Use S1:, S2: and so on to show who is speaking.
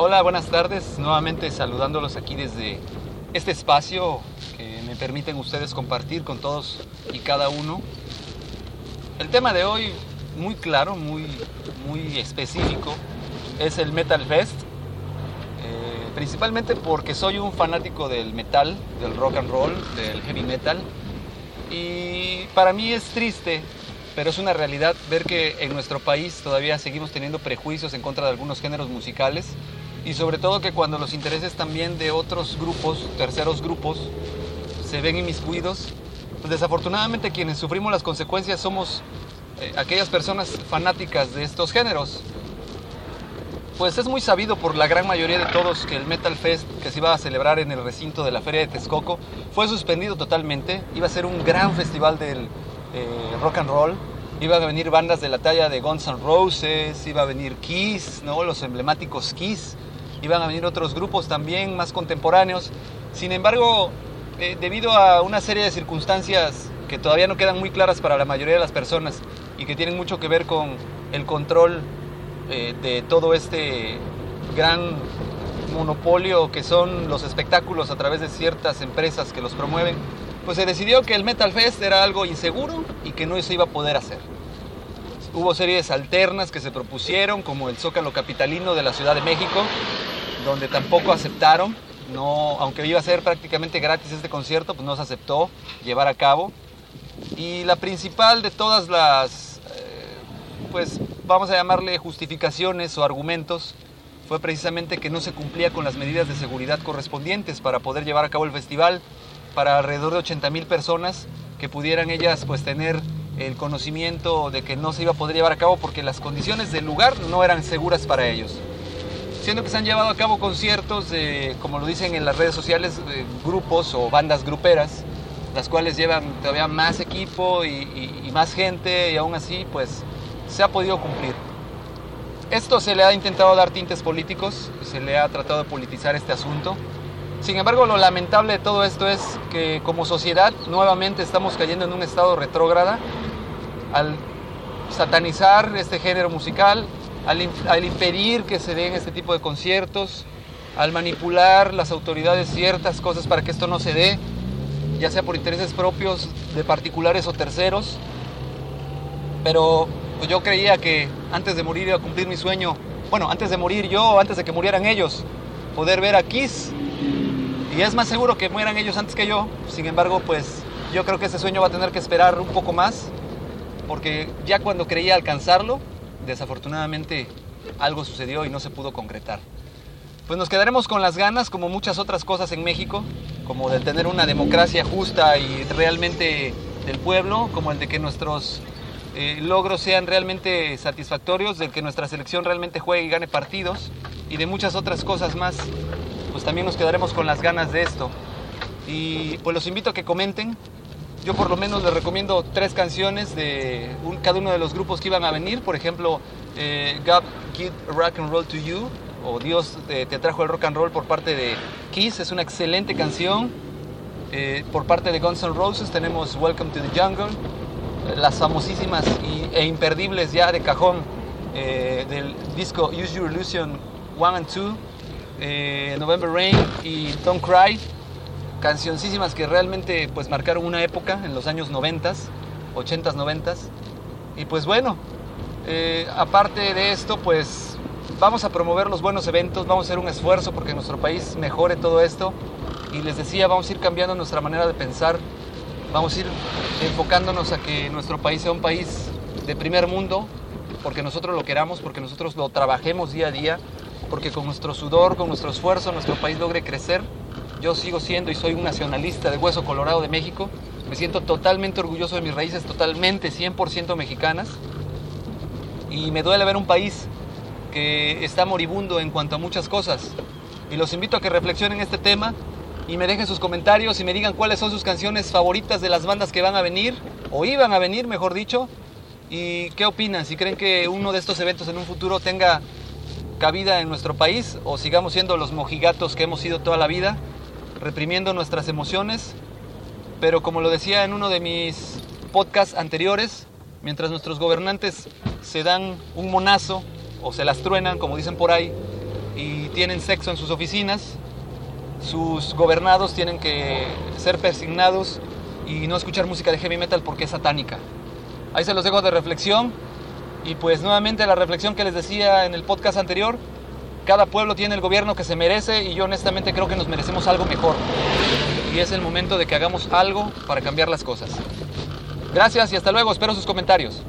S1: Hola, buenas tardes. Nuevamente saludándolos aquí desde este espacio que me permiten ustedes compartir con todos y cada uno. El tema de hoy, muy claro, muy, muy específico, es el Metal Fest. Eh, principalmente porque soy un fanático del metal, del rock and roll, del heavy metal. Y para mí es triste, pero es una realidad ver que en nuestro país todavía seguimos teniendo prejuicios en contra de algunos géneros musicales y sobre todo que cuando los intereses también de otros grupos, terceros grupos, se ven inmiscuidos, pues desafortunadamente quienes sufrimos las consecuencias somos eh, aquellas personas fanáticas de estos géneros. Pues es muy sabido por la gran mayoría de todos que el Metal Fest que se iba a celebrar en el recinto de la Feria de Texcoco fue suspendido totalmente. Iba a ser un gran festival del eh, rock and roll. Iban a venir bandas de la talla de Guns N' Roses, iba a venir Kiss, ¿no? los emblemáticos Kiss. Iban a venir otros grupos también más contemporáneos. Sin embargo, eh, debido a una serie de circunstancias que todavía no quedan muy claras para la mayoría de las personas y que tienen mucho que ver con el control eh, de todo este gran monopolio que son los espectáculos a través de ciertas empresas que los promueven, pues se decidió que el Metal Fest era algo inseguro y que no se iba a poder hacer. Hubo series alternas que se propusieron, como el Zócalo Capitalino de la Ciudad de México, donde tampoco aceptaron, no, aunque iba a ser prácticamente gratis este concierto, pues no se aceptó llevar a cabo. Y la principal de todas las, eh, pues vamos a llamarle justificaciones o argumentos, fue precisamente que no se cumplía con las medidas de seguridad correspondientes para poder llevar a cabo el festival para alrededor de 80 mil personas que pudieran ellas pues tener el conocimiento de que no se iba a poder llevar a cabo porque las condiciones del lugar no eran seguras para ellos. Siendo que se han llevado a cabo conciertos, de, como lo dicen en las redes sociales, grupos o bandas gruperas, las cuales llevan todavía más equipo y, y más gente y aún así pues se ha podido cumplir. Esto se le ha intentado dar tintes políticos, se le ha tratado de politizar este asunto. Sin embargo, lo lamentable de todo esto es que como sociedad nuevamente estamos cayendo en un estado retrógrada al satanizar este género musical, al, al, impedir que se den este tipo de conciertos, al manipular las autoridades ciertas cosas para que esto no se dé, ya sea por intereses propios de particulares o terceros. Pero pues yo creía que antes de morir iba a cumplir mi sueño, bueno, antes de morir yo, antes de que murieran ellos, poder ver a Kiss. Y es más seguro que mueran ellos antes que yo. Sin embargo, pues yo creo que ese sueño va a tener que esperar un poco más, porque ya cuando creía alcanzarlo, desafortunadamente algo sucedió y no se pudo concretar. Pues nos quedaremos con las ganas, como muchas otras cosas en México, como de tener una democracia justa y realmente del pueblo, como el de que nuestros eh, logros sean realmente satisfactorios, de que nuestra selección realmente juegue y gane partidos y de muchas otras cosas más. Pues también nos quedaremos con las ganas de esto. Y pues los invito a que comenten. Yo por lo menos les recomiendo tres canciones de cada uno de los grupos que iban a venir. Por ejemplo, eh, God Give Rock and Roll to You o Dios te, te, trajo el rock and roll por parte de Kiss. Es una excelente canción. Eh, por parte de Guns N' Roses tenemos Welcome to the Jungle las famosísimas e imperdibles ya de cajón eh, del disco Use Your Illusion 1 and 2, eh, November Rain y Don't Cry, cancioncísimas que realmente pues marcaron una época en los años 90, 80s, 90s. Y pues bueno, eh, aparte de esto pues vamos a promover los buenos eventos, vamos a hacer un esfuerzo porque nuestro país mejore todo esto. Y les decía, vamos a ir cambiando nuestra manera de pensar, vamos a ir enfocándonos a que nuestro país sea un país de primer mundo, porque nosotros lo queramos, porque nosotros lo trabajemos día a día, porque con nuestro sudor, con nuestro esfuerzo, nuestro país logre crecer. Yo sigo siendo y soy un nacionalista de Hueso Colorado de México. Me siento totalmente orgulloso de mis raíces, totalmente 100% mexicanas. Y me duele ver un país que está moribundo en cuanto a muchas cosas. Y los invito a que reflexionen este tema y me dejen sus comentarios y me digan cuáles son sus canciones favoritas de las bandas que van a venir, o iban a venir, mejor dicho, y qué opinan, si creen que uno de estos eventos en un futuro tenga cabida en nuestro país o sigamos siendo los mojigatos que hemos sido toda la vida, reprimiendo nuestras emociones. Pero como lo decía en uno de mis podcasts anteriores, mientras nuestros gobernantes se dan un monazo o se las truenan, como dicen por ahí, y tienen sexo en sus oficinas, sus gobernados tienen que ser persignados y no escuchar música de heavy metal porque es satánica. Ahí se los dejo de reflexión. Y pues nuevamente la reflexión que les decía en el podcast anterior, cada pueblo tiene el gobierno que se merece y yo honestamente creo que nos merecemos algo mejor. Y es el momento de que hagamos algo para cambiar las cosas. Gracias y hasta luego, espero sus comentarios.